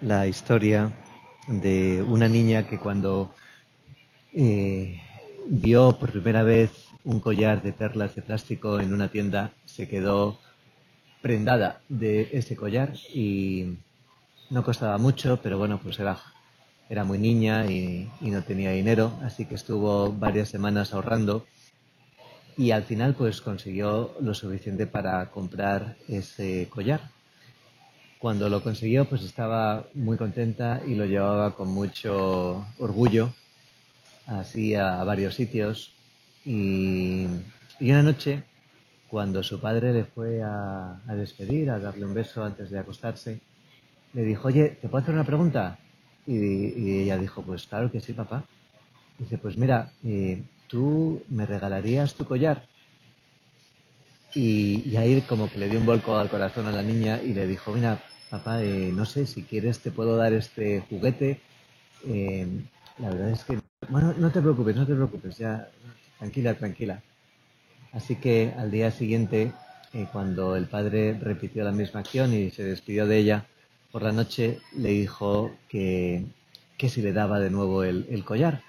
la historia de una niña que cuando eh, vio por primera vez un collar de perlas de plástico en una tienda, se quedó prendada de ese collar y no costaba mucho, pero bueno, pues era, era muy niña y, y no tenía dinero, así que estuvo varias semanas ahorrando y al final pues consiguió lo suficiente para comprar ese collar. Cuando lo consiguió pues estaba muy contenta y lo llevaba con mucho orgullo así a, varios sitios y, una noche cuando su padre le fue a, despedir, a darle un beso antes de acostarse, le dijo, oye, ¿te puedo hacer una pregunta? Y, ella dijo, pues claro que sí, papá. Dice, pues mira, eh, ¿tú me regalarías tu collar? Y, ahí como que le dio un volco al corazón a la niña y le dijo, mira, papá, eh, no sé, si quieres te puedo dar este juguete. Eh, la verdad es que, bueno, no te preocupes, no te preocupes, ya, tranquila, tranquila. Así que al día siguiente, eh, cuando el padre repitió la misma acción y se despidió de ella, por la noche le dijo que, que si le daba de nuevo el collar.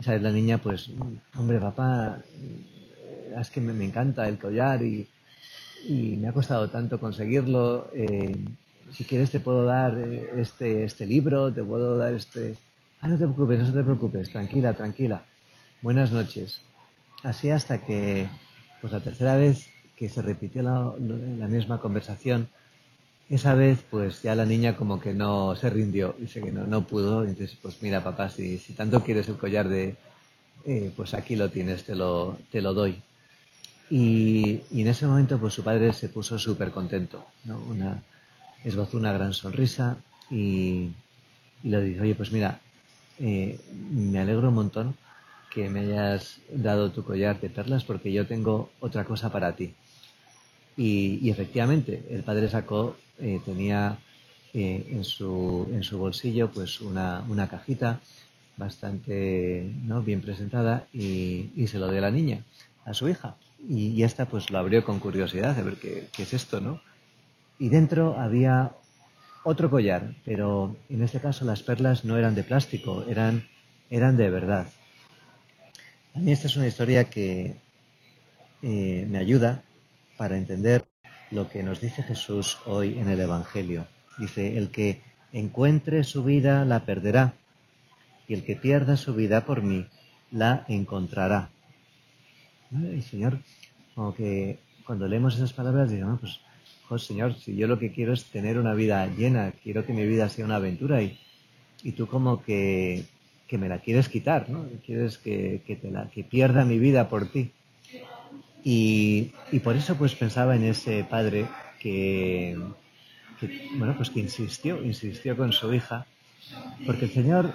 ¿Sabes? La niña, pues, hombre, papá, es que me, encanta el collar y, me ha costado tanto conseguirlo. Eh, si quieres te puedo dar eh, este, este libro, te puedo dar este... Ah, no te preocupes, no te preocupes, tranquila, tranquila. Buenas noches. Así hasta que, pues la tercera vez que se repitió la, la misma conversación, esa vez pues ya la niña como que no se rindió, dice que no, no pudo, entonces pues mira papá, si, si tanto quieres el collar de, eh, pues aquí lo tienes, te lo, te lo doy. Y, en ese momento pues su padre se puso súper contento, ¿no? Una, esbozó una gran sonrisa y, y le dijo, oye pues mira, eh, me alegro un montón que me hayas dado tu collar de perlas porque yo tengo otra cosa para ti. Y, efectivamente, el padre sacó eh, tenía eh, en, su, en su bolsillo pues una, una cajita bastante ¿no? bien presentada y, y, se lo dio a la niña, a su hija. Y, esta pues lo abrió con curiosidad de ver qué, qué, es esto, ¿no? Y dentro había otro collar, pero en este caso las perlas no eran de plástico, eran, eran de verdad. A mí esta es una historia que eh, me ayuda para entender lo que nos dice Jesús hoy en el Evangelio. Dice, el que encuentre su vida la perderá, y el que pierda su vida por mí la encontrará. El Señor, como que cuando leemos esas palabras, dice, pues, oh, Señor, si yo lo que quiero es tener una vida llena, quiero que mi vida sea una aventura y, y tú como que, que me la quieres quitar, ¿no? Quieres que, que, te la, que pierda mi vida por ti. Y, por eso pues pensaba en ese padre que, bueno, pues que insistió, insistió con su hija, porque el Señor,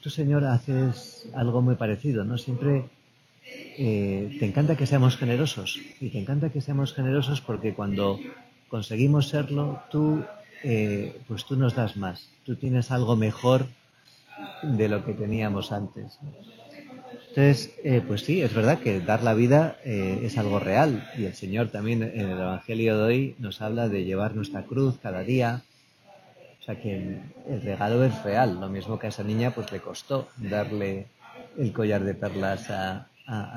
tu Señor, haces algo muy parecido, ¿no? Siempre eh, te encanta que seamos generosos y te encanta que seamos generosos porque cuando conseguimos serlo, tú, eh, pues tú nos das más, tú tienes algo mejor de lo que teníamos antes. Entonces, eh, pues sí, es verdad que dar la vida eh, es algo real y el Señor también en el Evangelio de hoy nos habla de llevar nuestra cruz cada día. O sea que el, regalo es real, lo mismo que a esa niña pues le costó darle el collar de perlas a,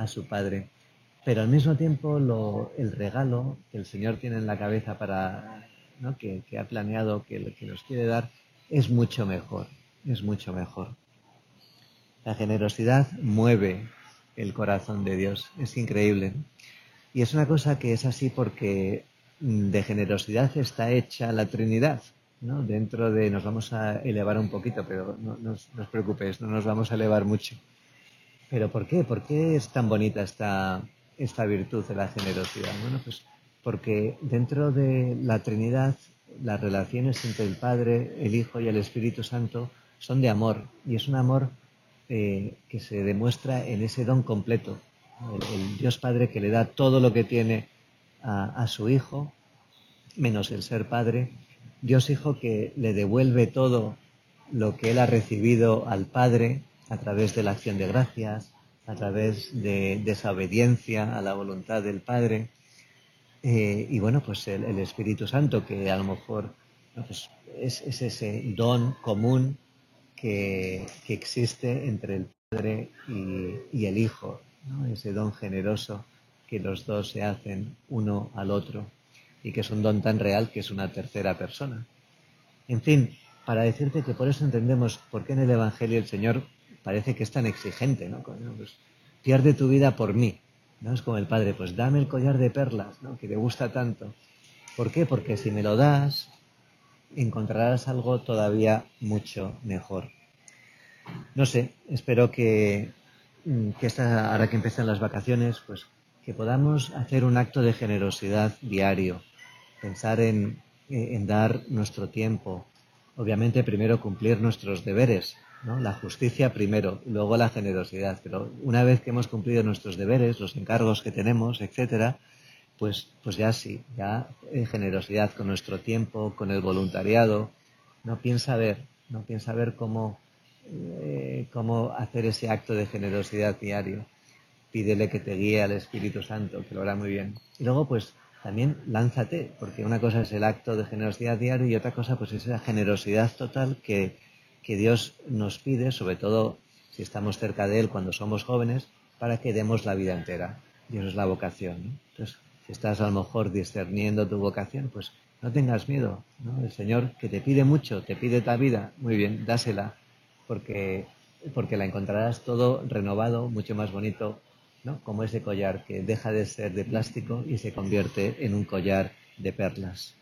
su padre. Pero al mismo tiempo lo, el regalo que el Señor tiene en la cabeza para, ¿no? que, ha planeado, que, que nos quiere dar, es mucho mejor, es mucho mejor. La generosidad mueve el corazón de Dios. Es increíble. Y es una cosa que es así porque de generosidad está hecha la Trinidad. ¿no? Dentro de, nos vamos a elevar un poquito, pero no, no, os preocupéis, no nos vamos a elevar mucho. ¿Pero por qué? ¿Por qué es tan bonita esta, esta virtud de la generosidad? Bueno, pues porque dentro de la Trinidad las relaciones entre el Padre, el Hijo y el Espíritu Santo son de amor y es un amor eh, que se demuestra en ese don completo. El, Dios Padre que le da todo lo que tiene a, su Hijo, menos el ser Padre. Dios Hijo que le devuelve todo lo que Él ha recibido al Padre a través de la acción de gracias, a través de, esa obediencia a la voluntad del Padre. Eh, y bueno, pues el, Espíritu Santo que a lo mejor pues es, ese don común que, existe entre el Padre y, el Hijo, ese don generoso que los dos se hacen uno al otro y que es un don tan real que es una tercera persona. En fin, para decirte que por eso entendemos por qué en el Evangelio el Señor parece que es tan exigente, ¿no? Pues, pierde tu vida por mí, ¿no? Es como el Padre, pues dame el collar de perlas, ¿no? Que te gusta tanto. ¿Por qué? Porque si me lo das, encontrarás algo todavía mucho mejor. No sé, espero que, mm, que esta, ahora que empiezan las vacaciones, pues que podamos hacer un acto de generosidad diario, pensar en, en dar nuestro tiempo, obviamente primero cumplir nuestros deberes, ¿no? la justicia primero, luego la generosidad, pero una vez que hemos cumplido nuestros deberes, los encargos que tenemos, etcétera, pues, pues ya sí, ya en generosidad con nuestro tiempo, con el voluntariado, no piensa ver, no piensa ver cómo, eh, cómo hacer ese acto de generosidad diario pídele que te guíe al Espíritu Santo, que lo hará muy bien. Y luego, pues, también lánzate, porque una cosa es el acto de generosidad diario y otra cosa, pues, es esa generosidad total que, Dios nos pide, sobre todo si estamos cerca de Él cuando somos jóvenes, para que demos la vida entera. Y eso es la vocación. Entonces, si estás a lo mejor discerniendo tu vocación, pues no tengas miedo. El Señor que te pide mucho, te pide ta vida, muy bien, dásela, porque, porque la encontrarás todo renovado, mucho más bonito, como ese collar que deja de ser de plástico y se convierte en un collar de perlas.